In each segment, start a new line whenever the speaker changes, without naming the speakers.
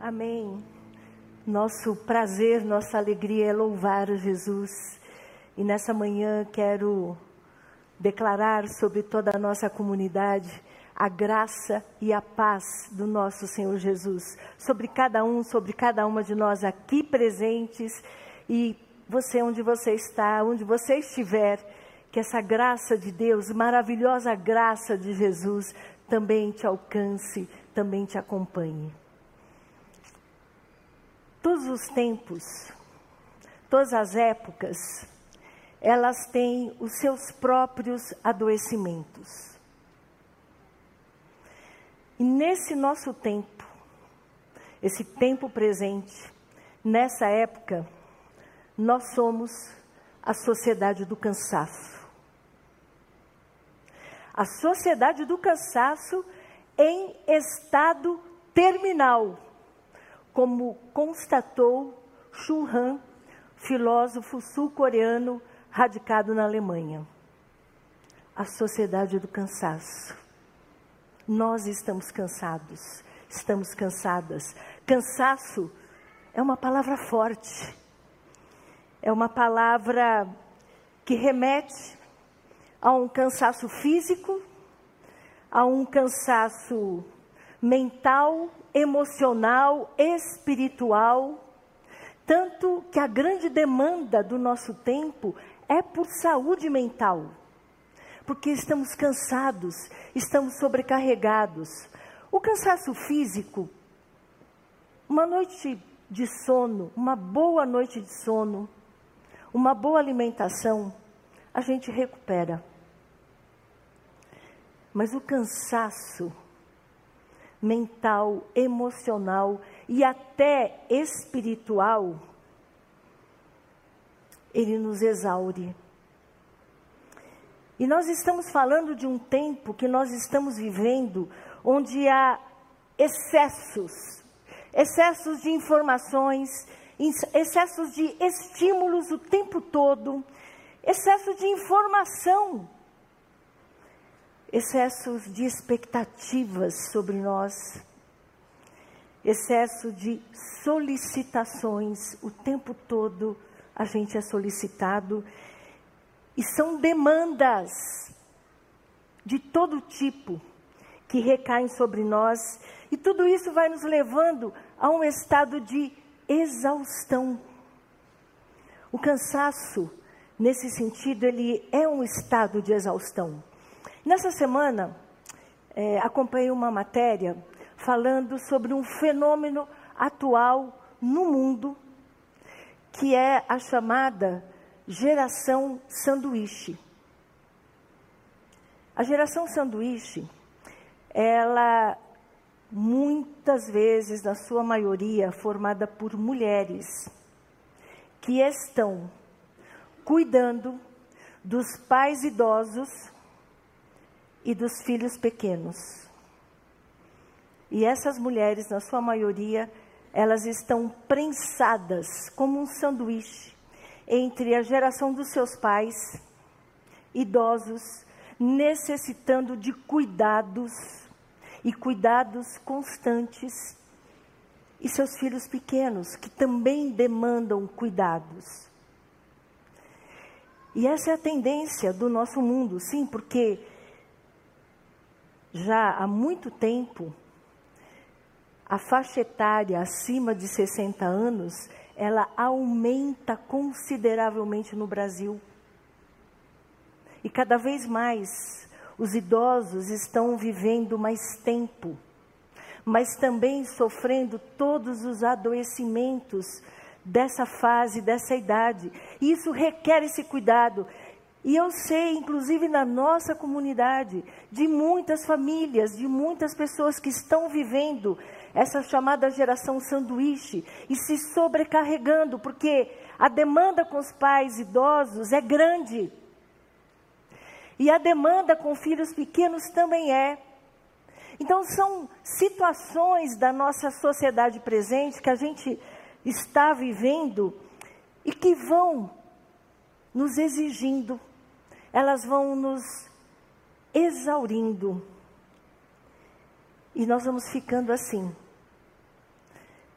Amém. Nosso prazer, nossa alegria é louvar Jesus. E nessa manhã quero declarar sobre toda a nossa comunidade a graça e a paz do nosso Senhor Jesus, sobre cada um, sobre cada uma de nós aqui presentes e você onde você está, onde você estiver, que essa graça de Deus, maravilhosa graça de Jesus, também te alcance, também te acompanhe. Todos os tempos, todas as épocas, elas têm os seus próprios adoecimentos. E nesse nosso tempo, esse tempo presente, nessa época, nós somos a sociedade do cansaço. A sociedade do cansaço em estado terminal como constatou Xu Han, filósofo sul-coreano radicado na Alemanha. A sociedade do cansaço. Nós estamos cansados, estamos cansadas. Cansaço é uma palavra forte, é uma palavra que remete a um cansaço físico, a um cansaço mental, emocional, espiritual. Tanto que a grande demanda do nosso tempo é por saúde mental. Porque estamos cansados, estamos sobrecarregados. O cansaço físico, uma noite de sono, uma boa noite de sono, uma boa alimentação, a gente recupera. Mas o cansaço mental, emocional e até espiritual, ele nos exaure. E nós estamos falando de um tempo que nós estamos vivendo onde há excessos, excessos de informações, excessos de estímulos o tempo todo, excesso de informação excessos de expectativas sobre nós, excesso de solicitações, o tempo todo a gente é solicitado, e são demandas de todo tipo que recaem sobre nós, e tudo isso vai nos levando a um estado de exaustão. O cansaço, nesse sentido, ele é um estado de exaustão. Nessa semana, é, acompanhei uma matéria falando sobre um fenômeno atual no mundo, que é a chamada geração sanduíche. A geração sanduíche, ela muitas vezes, na sua maioria, formada por mulheres que estão cuidando dos pais idosos e dos filhos pequenos. E essas mulheres, na sua maioria, elas estão prensadas como um sanduíche entre a geração dos seus pais, idosos, necessitando de cuidados e cuidados constantes, e seus filhos pequenos, que também demandam cuidados. E essa é a tendência do nosso mundo, sim, porque já há muito tempo, a faixa etária acima de 60 anos, ela aumenta consideravelmente no Brasil. E cada vez mais os idosos estão vivendo mais tempo, mas também sofrendo todos os adoecimentos dessa fase, dessa idade. Isso requer esse cuidado. E eu sei, inclusive na nossa comunidade, de muitas famílias, de muitas pessoas que estão vivendo essa chamada geração sanduíche e se sobrecarregando, porque a demanda com os pais idosos é grande. E a demanda com filhos pequenos também é. Então, são situações da nossa sociedade presente que a gente está vivendo e que vão nos exigindo elas vão nos exaurindo. E nós vamos ficando assim,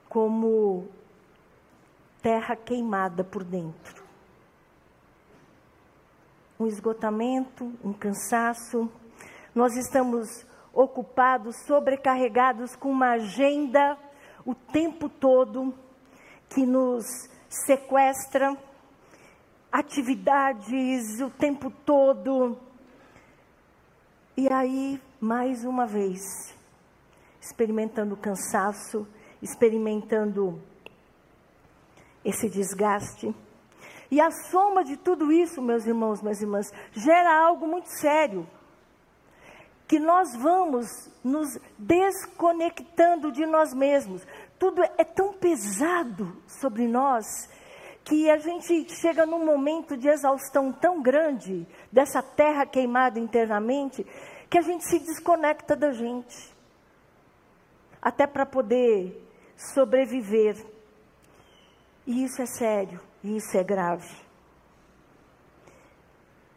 como terra queimada por dentro. Um esgotamento, um cansaço. Nós estamos ocupados, sobrecarregados com uma agenda o tempo todo que nos sequestra, atividades o tempo todo. E aí, mais uma vez, experimentando cansaço, experimentando esse desgaste. E a soma de tudo isso, meus irmãos, minhas irmãs, gera algo muito sério. Que nós vamos nos desconectando de nós mesmos. Tudo é tão pesado sobre nós que a gente chega num momento de exaustão tão grande, dessa terra queimada internamente, que a gente se desconecta da gente. Até para poder sobreviver. E isso é sério, e isso é grave.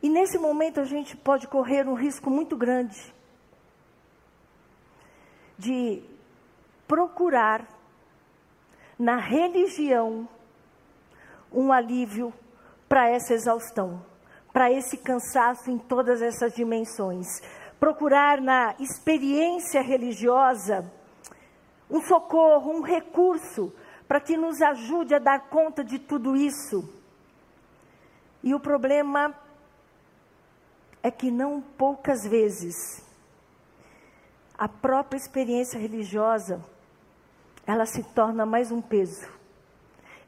E nesse momento a gente pode correr um risco muito grande de procurar na religião um alívio para essa exaustão, para esse cansaço em todas essas dimensões. Procurar na experiência religiosa um socorro, um recurso para que nos ajude a dar conta de tudo isso. E o problema é que não poucas vezes a própria experiência religiosa ela se torna mais um peso.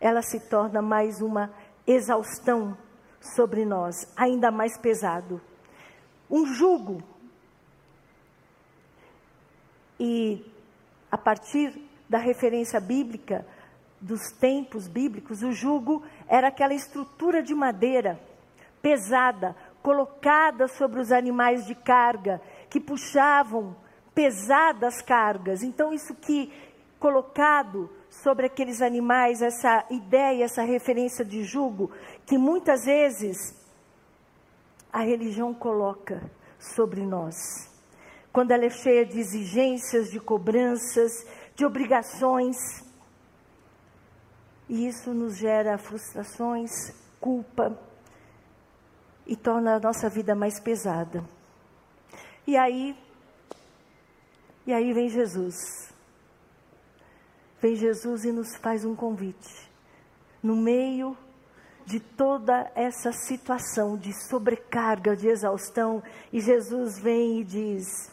Ela se torna mais uma exaustão sobre nós, ainda mais pesado. Um jugo. E a partir da referência bíblica, dos tempos bíblicos, o jugo era aquela estrutura de madeira pesada, colocada sobre os animais de carga, que puxavam pesadas cargas. Então, isso que colocado sobre aqueles animais, essa ideia, essa referência de jugo, que muitas vezes a religião coloca sobre nós quando ela é cheia de exigências, de cobranças, de obrigações. E isso nos gera frustrações, culpa e torna a nossa vida mais pesada. E aí, e aí vem Jesus. Vem Jesus e nos faz um convite. No meio de toda essa situação de sobrecarga, de exaustão, e Jesus vem e diz: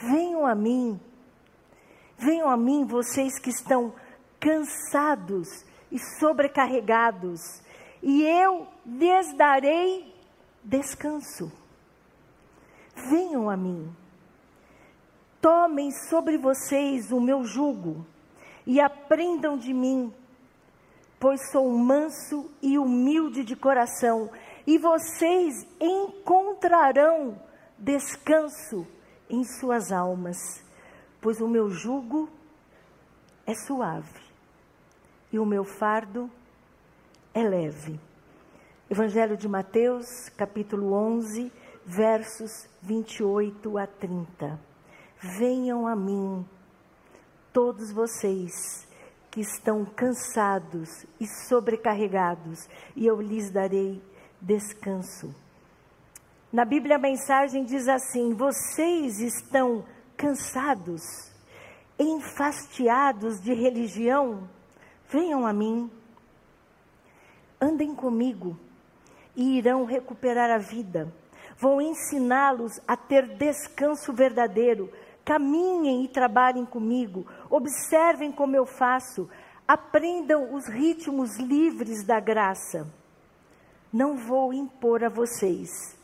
Venham a mim, venham a mim vocês que estão cansados e sobrecarregados, e eu lhes darei descanso. Venham a mim, tomem sobre vocês o meu jugo e aprendam de mim, pois sou manso e humilde de coração, e vocês encontrarão descanso em suas almas, pois o meu jugo é suave e o meu fardo é leve. Evangelho de Mateus, capítulo 11, versos 28 a 30. Venham a mim, todos vocês que estão cansados e sobrecarregados, e eu lhes darei descanso. Na Bíblia a mensagem diz assim: Vocês estão cansados, enfastiados de religião? Venham a mim, andem comigo e irão recuperar a vida. Vou ensiná-los a ter descanso verdadeiro. Caminhem e trabalhem comigo. Observem como eu faço. Aprendam os ritmos livres da graça. Não vou impor a vocês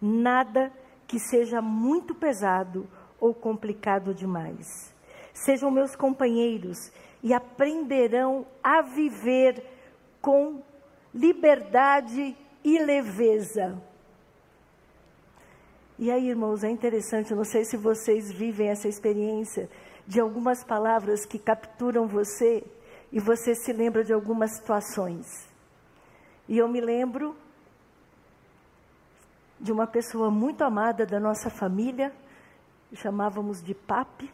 nada que seja muito pesado ou complicado demais. Sejam meus companheiros e aprenderão a viver com liberdade e leveza. E aí, irmãos, é interessante, não sei se vocês vivem essa experiência de algumas palavras que capturam você e você se lembra de algumas situações. E eu me lembro de uma pessoa muito amada da nossa família, chamávamos de Papi,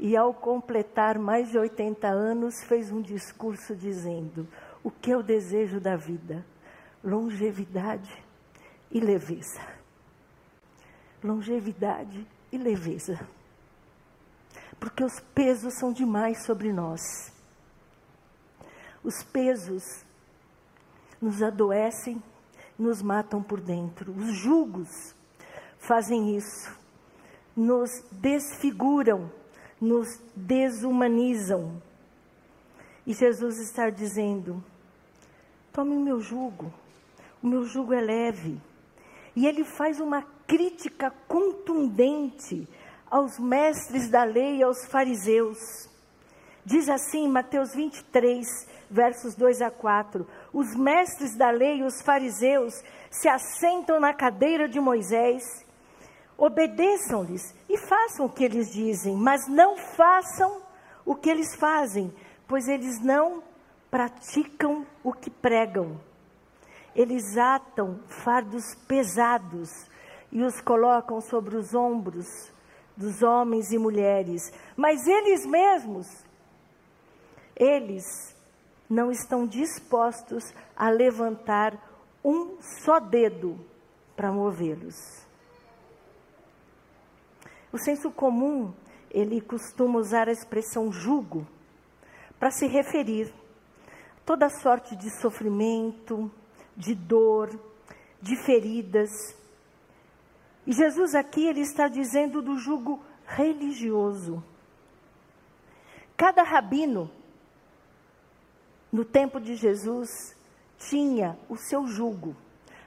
e, ao completar mais de 80 anos, fez um discurso dizendo: O que eu desejo da vida? Longevidade e leveza. Longevidade e leveza. Porque os pesos são demais sobre nós. Os pesos nos adoecem, nos matam por dentro. Os julgos fazem isso, nos desfiguram, nos desumanizam. E Jesus está dizendo: tome o meu jugo, o meu jugo é leve. E ele faz uma crítica contundente aos mestres da lei e aos fariseus. Diz assim, Mateus 23, versos 2 a 4: Os mestres da lei e os fariseus se assentam na cadeira de Moisés, obedeçam-lhes e façam o que eles dizem, mas não façam o que eles fazem, pois eles não praticam o que pregam. Eles atam fardos pesados e os colocam sobre os ombros dos homens e mulheres, mas eles mesmos, eles não estão dispostos a levantar um só dedo para movê-los. O senso comum, ele costuma usar a expressão jugo para se referir a toda sorte de sofrimento, de dor, de feridas. E Jesus aqui ele está dizendo do jugo religioso. Cada rabino no tempo de Jesus, tinha o seu jugo,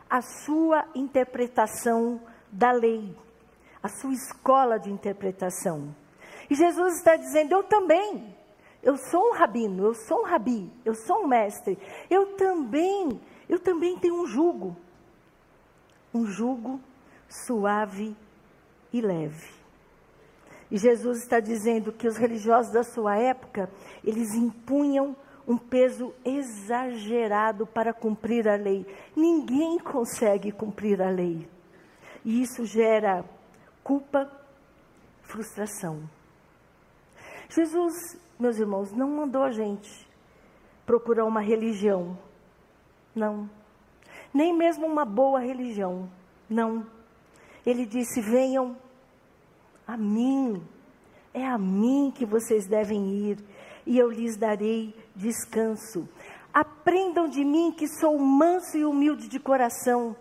a sua interpretação da lei, a sua escola de interpretação. E Jesus está dizendo: Eu também, eu sou um rabino, eu sou um rabi, eu sou um mestre, eu também, eu também tenho um jugo, um jugo suave e leve. E Jesus está dizendo que os religiosos da sua época, eles impunham um peso exagerado para cumprir a lei. Ninguém consegue cumprir a lei. E isso gera culpa, frustração. Jesus, meus irmãos, não mandou a gente procurar uma religião. Não. Nem mesmo uma boa religião. Não. Ele disse: venham a mim. É a mim que vocês devem ir e eu lhes darei descanso. Aprendam de mim que sou manso e humilde de coração.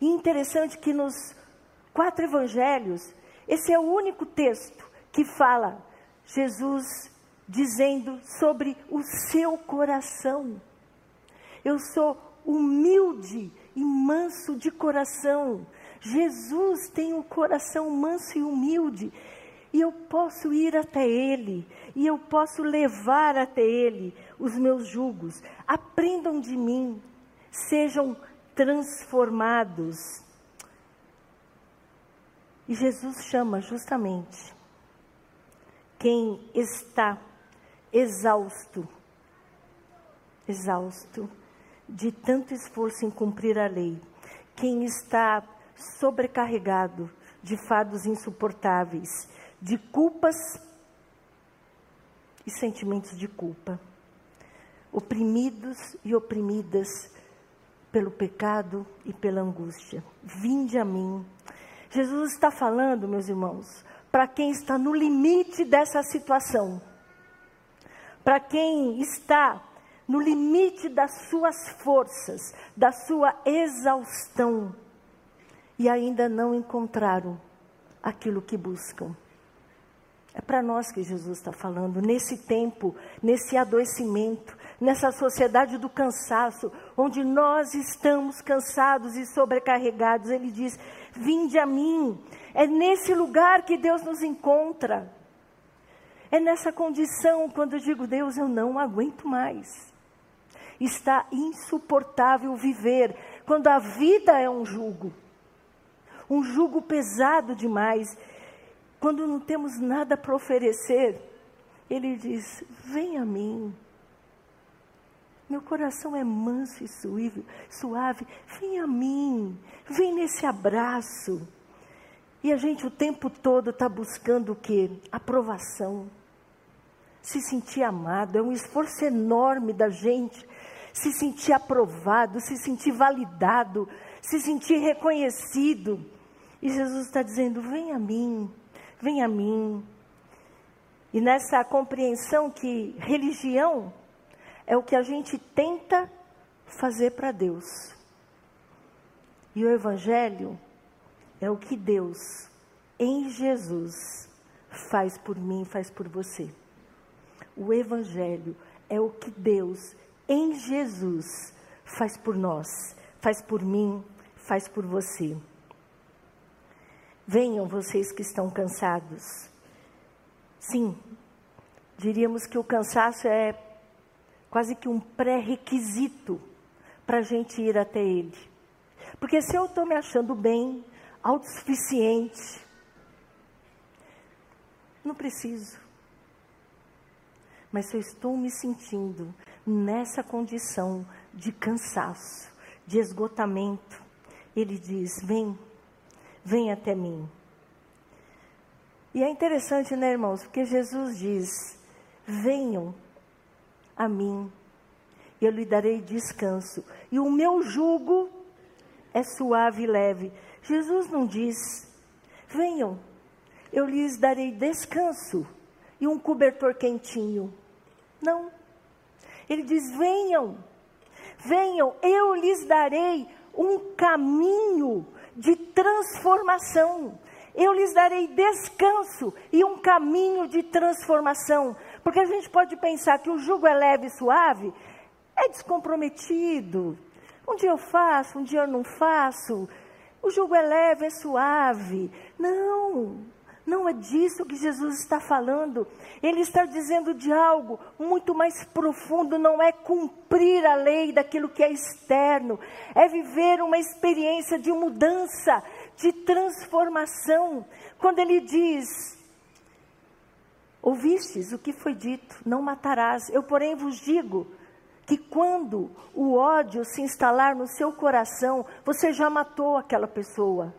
E interessante que nos quatro evangelhos, esse é o único texto que fala Jesus dizendo sobre o seu coração. Eu sou humilde e manso de coração. Jesus tem um coração manso e humilde e eu posso ir até Ele, e eu posso levar até Ele os meus jugos. Aprendam de mim, sejam transformados. E Jesus chama justamente quem está exausto, exausto de tanto esforço em cumprir a lei, quem está sobrecarregado de fardos insuportáveis, de culpas e sentimentos de culpa, oprimidos e oprimidas pelo pecado e pela angústia. Vinde a mim. Jesus está falando, meus irmãos, para quem está no limite dessa situação, para quem está no limite das suas forças, da sua exaustão e ainda não encontraram aquilo que buscam. É para nós que Jesus está falando, nesse tempo, nesse adoecimento, nessa sociedade do cansaço, onde nós estamos cansados e sobrecarregados. Ele diz: Vinde a mim. É nesse lugar que Deus nos encontra. É nessa condição, quando eu digo, Deus, eu não aguento mais. Está insuportável viver, quando a vida é um jugo, um jugo pesado demais quando não temos nada para oferecer, ele diz: Vem a mim. Meu coração é manso e suave, suave. Vem a mim. Vem nesse abraço. E a gente o tempo todo está buscando o quê? Aprovação. se sentir amado, é um esforço enorme da gente se sentir aprovado, se sentir validado, se sentir reconhecido. E Jesus está dizendo: vem a mim, vem a mim. E nessa compreensão que religião é o que a gente tenta fazer para Deus. E o Evangelho é o que Deus, em Jesus, faz por mim, faz por você. O Evangelho é o que Deus, em Jesus, faz por nós, faz por mim, faz por você. Venham vocês que estão cansados. Sim, diríamos que o cansaço é quase que um pré-requisito para a gente ir até Ele. Porque se eu estou me achando bem, autossuficiente, não preciso. Mas se eu estou me sentindo nessa condição de cansaço, de esgotamento, ele diz: Vem, vem até mim. E é interessante, né, irmãos? Porque Jesus diz: Venham a mim, eu lhe darei descanso, e o meu jugo é suave e leve. Jesus não diz: Venham, eu lhes darei descanso e um cobertor quentinho. Não. Ele diz: venham, venham, eu lhes darei um caminho de transformação. Eu lhes darei descanso e um caminho de transformação. Porque a gente pode pensar que o jugo é leve e suave, é descomprometido. Um dia eu faço, um dia eu não faço. O jugo é leve, é suave. Não, não é disso que Jesus está falando. Ele está dizendo de algo muito mais profundo. Não é cumprir a lei daquilo que é externo, é viver uma experiência de mudança, de transformação. Quando ele diz: Ouvistes o que foi dito, não matarás. Eu, porém, vos digo que quando o ódio se instalar no seu coração, você já matou aquela pessoa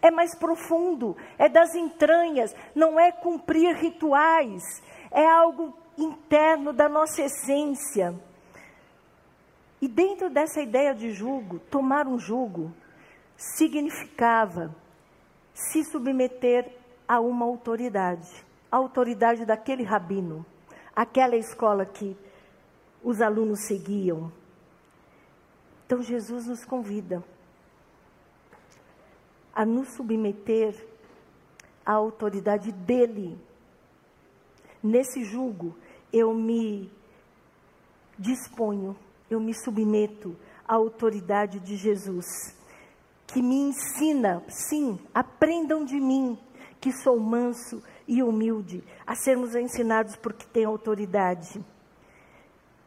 é mais profundo, é das entranhas, não é cumprir rituais, é algo interno da nossa essência. E dentro dessa ideia de jugo, tomar um jugo significava se submeter a uma autoridade, a autoridade daquele rabino, aquela escola que os alunos seguiam. Então Jesus nos convida a nos submeter à autoridade dele. Nesse julgo, eu me disponho, eu me submeto à autoridade de Jesus, que me ensina, sim, aprendam de mim, que sou manso e humilde, a sermos ensinados porque tem autoridade.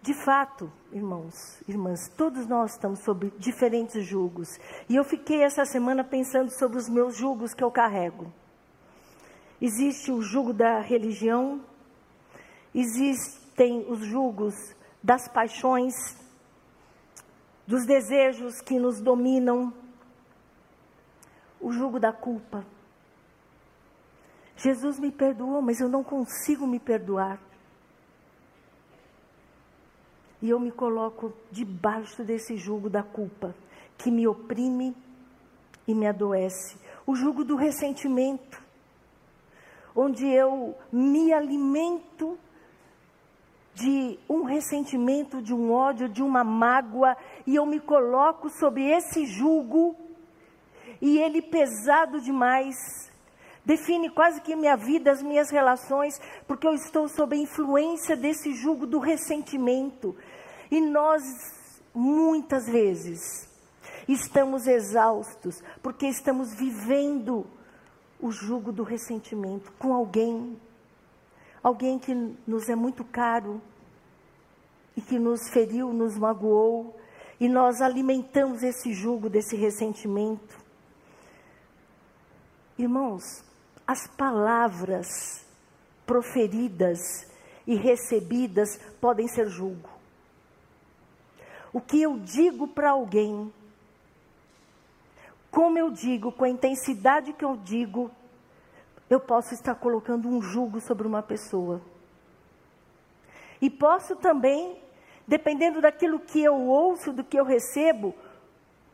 De fato, irmãos, irmãs, todos nós estamos sob diferentes julgos. E eu fiquei essa semana pensando sobre os meus julgos que eu carrego. Existe o jugo da religião, existem os julgos das paixões, dos desejos que nos dominam, o jugo da culpa. Jesus me perdoou, mas eu não consigo me perdoar e eu me coloco debaixo desse jugo da culpa, que me oprime e me adoece. O jugo do ressentimento, onde eu me alimento de um ressentimento, de um ódio, de uma mágoa, e eu me coloco sobre esse jugo, e ele pesado demais, define quase que minha vida, as minhas relações, porque eu estou sob a influência desse jugo do ressentimento. E nós, muitas vezes, estamos exaustos porque estamos vivendo o jugo do ressentimento com alguém, alguém que nos é muito caro e que nos feriu, nos magoou, e nós alimentamos esse jugo desse ressentimento. Irmãos, as palavras proferidas e recebidas podem ser julgo o que eu digo para alguém, como eu digo, com a intensidade que eu digo, eu posso estar colocando um jugo sobre uma pessoa. E posso também, dependendo daquilo que eu ouço, do que eu recebo,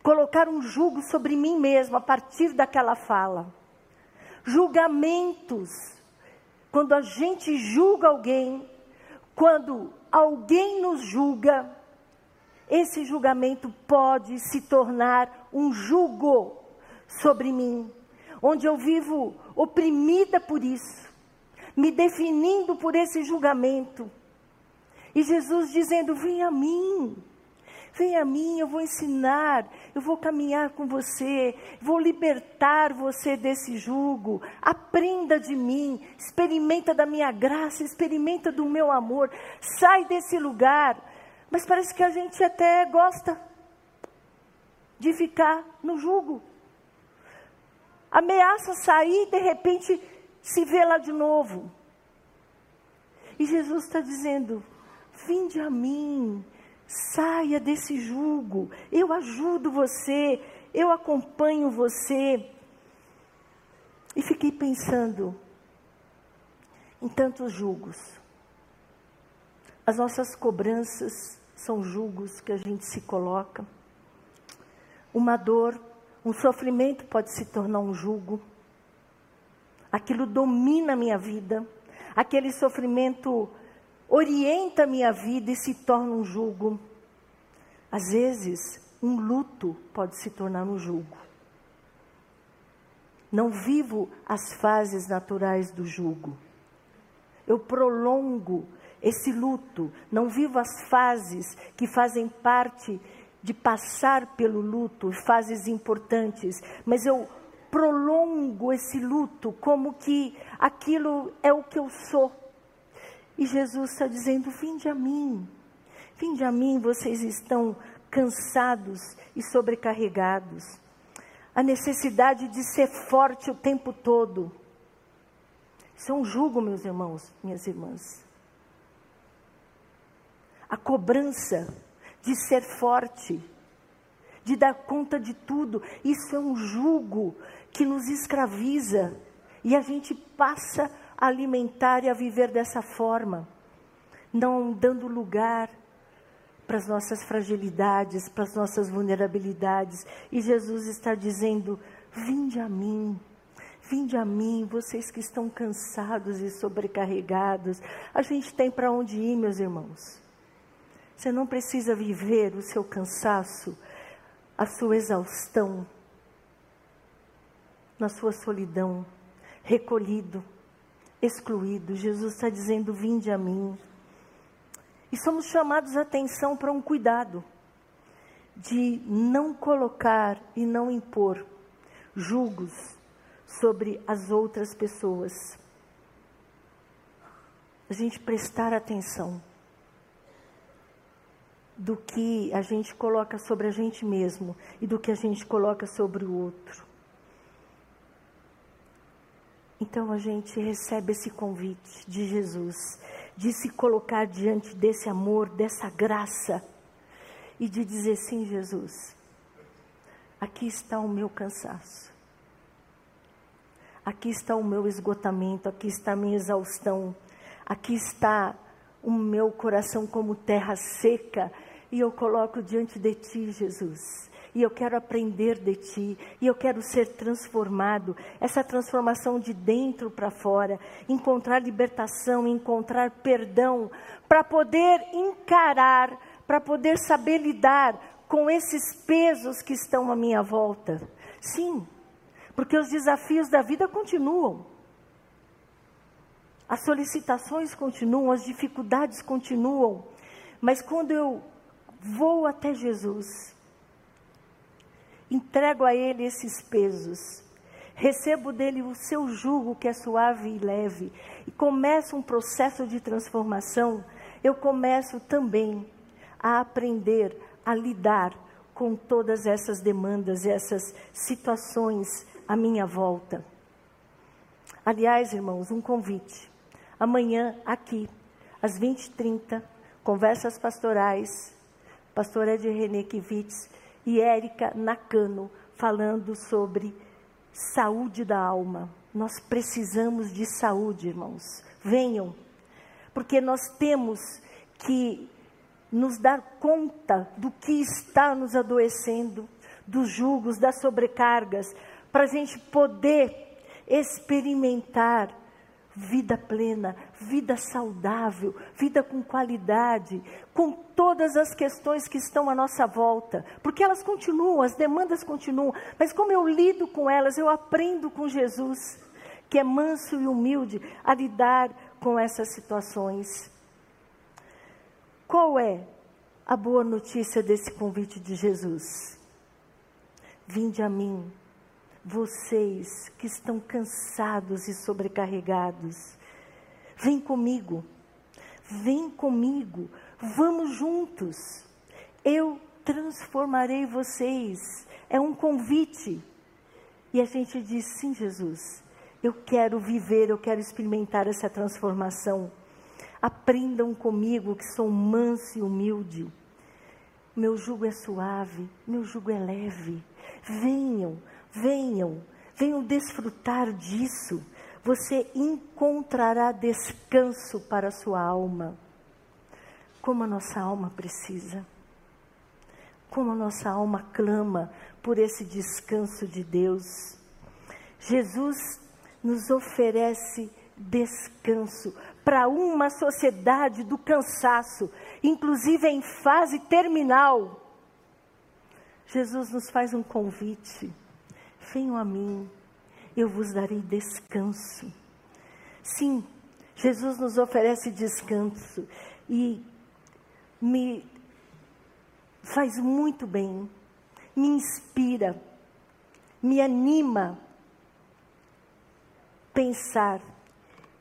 colocar um jugo sobre mim mesmo a partir daquela fala. Julgamentos. Quando a gente julga alguém, quando alguém nos julga, esse julgamento pode se tornar um jugo sobre mim, onde eu vivo oprimida por isso, me definindo por esse julgamento. E Jesus dizendo: Vem a mim, vem a mim, eu vou ensinar, eu vou caminhar com você, vou libertar você desse jugo. Aprenda de mim, experimenta da minha graça, experimenta do meu amor. Sai desse lugar. Mas parece que a gente até gosta de ficar no jugo ameaça sair de repente se vê lá de novo. E Jesus está dizendo: Vinde a mim, saia desse jugo, eu ajudo você, eu acompanho você. E fiquei pensando em tantos julgos. As nossas cobranças são julgos que a gente se coloca. Uma dor um sofrimento pode se tornar um jugo. Aquilo domina a minha vida. Aquele sofrimento orienta a minha vida e se torna um jugo. Às vezes, um luto pode se tornar um jugo. Não vivo as fases naturais do jugo. Eu prolongo esse luto, não vivo as fases que fazem parte de passar pelo luto, fases importantes, mas eu prolongo esse luto como que aquilo é o que eu sou. E Jesus está dizendo: Vinde a mim, vinde a mim, vocês estão cansados e sobrecarregados. A necessidade de ser forte o tempo todo. Isso é um jugo, meus irmãos, minhas irmãs. A cobrança de ser forte, de dar conta de tudo. Isso é um jugo que nos escraviza e a gente passa a alimentar e a viver dessa forma, não dando lugar para as nossas fragilidades, para as nossas vulnerabilidades. E Jesus está dizendo: Vinde a mim. Vinde a mim, vocês que estão cansados e sobrecarregados. A gente tem para onde ir, meus irmãos. Você não precisa viver o seu cansaço, a sua exaustão, na sua solidão, recolhido, excluído. Jesus está dizendo: Vinde a mim. E somos chamados a atenção para um cuidado de não colocar e não impor julgos sobre as outras pessoas. A gente prestar atenção do que a gente coloca sobre a gente mesmo e do que a gente coloca sobre o outro. Então a gente recebe esse convite de Jesus, de se colocar diante desse amor, dessa graça, e de dizer: sim, Jesus, aqui está o meu cansaço, aqui está o meu esgotamento, aqui está a minha exaustão, aqui está o meu coração como terra seca e eu coloco diante de ti, Jesus. E eu quero aprender de ti, e eu quero ser transformado, essa transformação de dentro para fora, encontrar libertação, encontrar perdão, para poder encarar, para poder saber lidar com esses pesos que estão à minha volta. Sim, porque os desafios da vida continuam. As solicitações continuam, as dificuldades continuam. Mas quando eu vou até Jesus, entrego a Ele esses pesos, recebo dele o seu jugo que é suave e leve, e começo um processo de transformação, eu começo também a aprender a lidar com todas essas demandas, essas situações à minha volta. Aliás, irmãos, um convite. Amanhã, aqui, às 20h30, conversas pastorais pastor Ed René Kivitz e Érica Nakano, falando sobre saúde da alma. Nós precisamos de saúde, irmãos. Venham, porque nós temos que nos dar conta do que está nos adoecendo, dos julgos, das sobrecargas, para a gente poder experimentar vida plena, vida saudável, vida com qualidade, com todas as questões que estão à nossa volta, porque elas continuam, as demandas continuam, mas como eu lido com elas, eu aprendo com Jesus, que é manso e humilde, a lidar com essas situações. Qual é a boa notícia desse convite de Jesus? Vinde a mim, vocês que estão cansados e sobrecarregados. Vem comigo, vem comigo, vamos juntos. Eu transformarei vocês. É um convite. E a gente diz: sim, Jesus, eu quero viver, eu quero experimentar essa transformação. Aprendam comigo que sou manso e humilde. Meu jugo é suave, meu jugo é leve. Venham, venham, venham desfrutar disso. Você encontrará descanso para a sua alma. Como a nossa alma precisa. Como a nossa alma clama por esse descanso de Deus. Jesus nos oferece descanso para uma sociedade do cansaço, inclusive em fase terminal. Jesus nos faz um convite: venham a mim, eu vos darei descanso. Sim, Jesus nos oferece descanso e me faz muito bem, me inspira, me anima pensar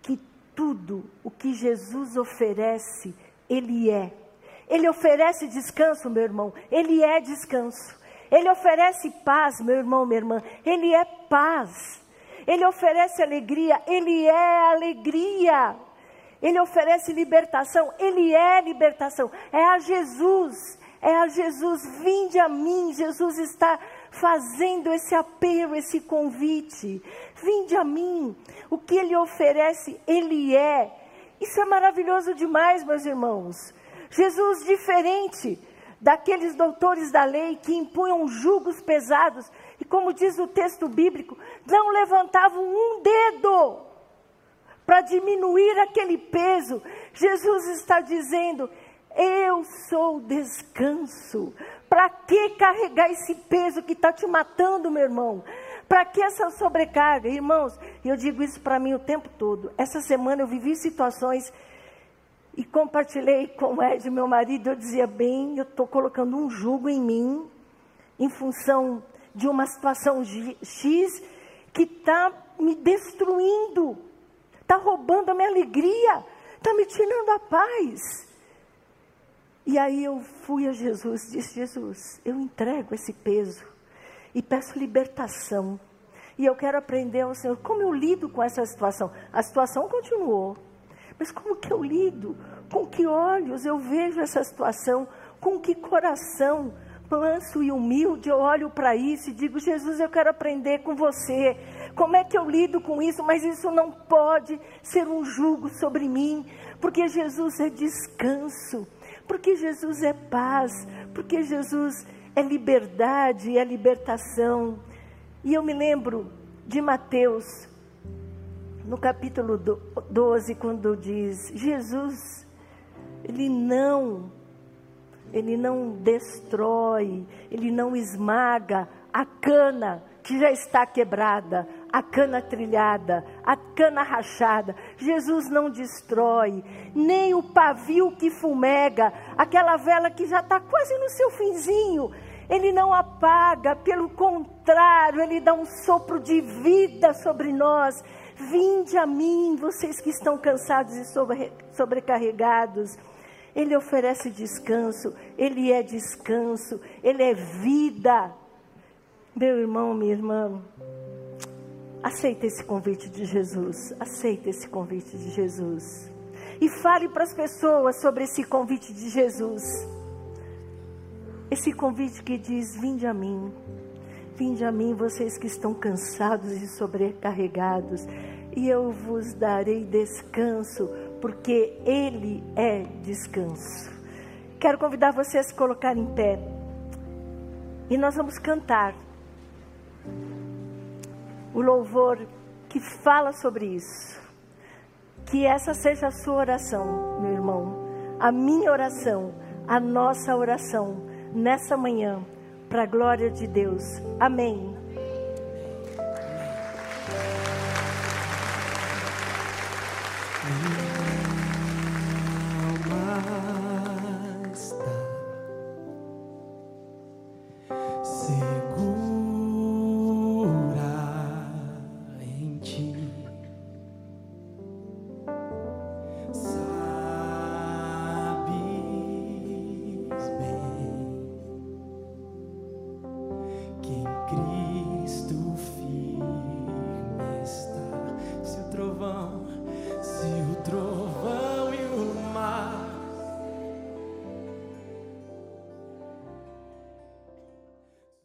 que tudo o que Jesus oferece, Ele é. Ele oferece descanso, meu irmão, Ele é descanso. Ele oferece paz, meu irmão, minha irmã, Ele é paz. Ele oferece alegria, Ele é alegria. Ele oferece libertação, Ele é libertação. É a Jesus, é a Jesus, vinde a mim. Jesus está fazendo esse apelo, esse convite. Vinde a mim. O que Ele oferece, Ele é. Isso é maravilhoso demais, meus irmãos. Jesus diferente daqueles doutores da lei que impunham julgos pesados e, como diz o texto bíblico, não levantavam um dedo para diminuir aquele peso. Jesus está dizendo: Eu sou descanso. Para que carregar esse peso que está te matando, meu irmão? Para que essa sobrecarga? Irmãos, eu digo isso para mim o tempo todo. Essa semana eu vivi situações e compartilhei com o Ed, meu marido, eu dizia, bem, eu estou colocando um jugo em mim, em função de uma situação X, que está me destruindo, está roubando a minha alegria, está me tirando a paz. E aí eu fui a Jesus, disse, Jesus, eu entrego esse peso e peço libertação. E eu quero aprender ao Senhor como eu lido com essa situação. A situação continuou. Mas como que eu lido? Com que olhos eu vejo essa situação? Com que coração manso e humilde eu olho para isso e digo: Jesus, eu quero aprender com você. Como é que eu lido com isso? Mas isso não pode ser um jugo sobre mim, porque Jesus é descanso, porque Jesus é paz, porque Jesus é liberdade, é libertação. E eu me lembro de Mateus no capítulo 12, quando diz: Jesus, Ele não, Ele não destrói, Ele não esmaga a cana que já está quebrada, a cana trilhada, a cana rachada. Jesus não destrói, nem o pavio que fumega, aquela vela que já está quase no seu finzinho. Ele não apaga, pelo contrário, Ele dá um sopro de vida sobre nós. Vinde a mim, vocês que estão cansados e sobre, sobrecarregados. Ele oferece descanso, Ele é descanso, Ele é vida. Meu irmão, minha irmã, aceita esse convite de Jesus, aceita esse convite de Jesus. E fale para as pessoas sobre esse convite de Jesus. Esse convite que diz: Vinde a mim, Vinde a mim, vocês que estão cansados e sobrecarregados, e eu vos darei descanso porque Ele é descanso. Quero convidar você a se colocar em pé e nós vamos cantar o louvor que fala sobre isso. Que essa seja a sua oração, meu irmão, a minha oração, a nossa oração nessa manhã, para a glória de Deus. Amém.